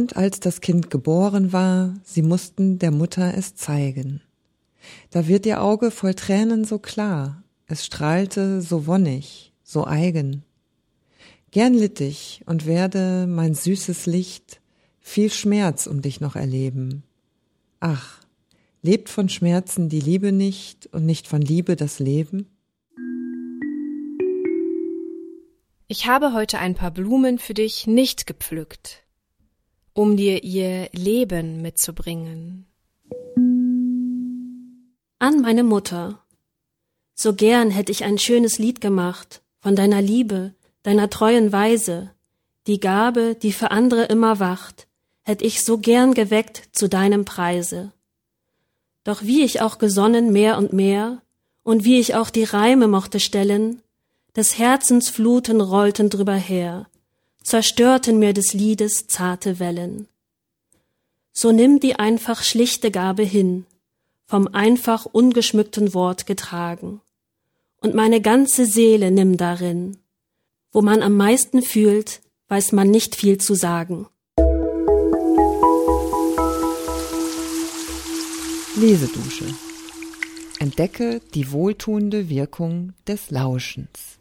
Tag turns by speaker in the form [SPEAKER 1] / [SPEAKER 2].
[SPEAKER 1] Und als das Kind geboren war, sie mussten der Mutter es zeigen. Da wird ihr Auge voll Tränen so klar, es strahlte so wonnig, so eigen. Gern litt ich und werde, mein süßes Licht, viel Schmerz um dich noch erleben. Ach, lebt von Schmerzen die Liebe nicht und nicht von Liebe das Leben?
[SPEAKER 2] Ich habe heute ein paar Blumen für dich nicht gepflückt, um dir ihr Leben mitzubringen.
[SPEAKER 3] An meine Mutter. So gern hätte ich ein schönes Lied gemacht von deiner Liebe, deiner treuen Weise, die Gabe, die für andere immer wacht, hätt ich so gern geweckt zu deinem Preise. Doch wie ich auch gesonnen mehr und mehr, und wie ich auch die Reime mochte stellen, des Herzens Fluten rollten drüber her, zerstörten mir des Liedes zarte Wellen. So nimm die einfach schlichte Gabe hin, vom einfach ungeschmückten Wort getragen, und meine ganze Seele nimm darin, wo man am meisten fühlt, weiß man nicht viel zu sagen.
[SPEAKER 1] Lesedusche. Entdecke die wohltuende Wirkung des Lauschens.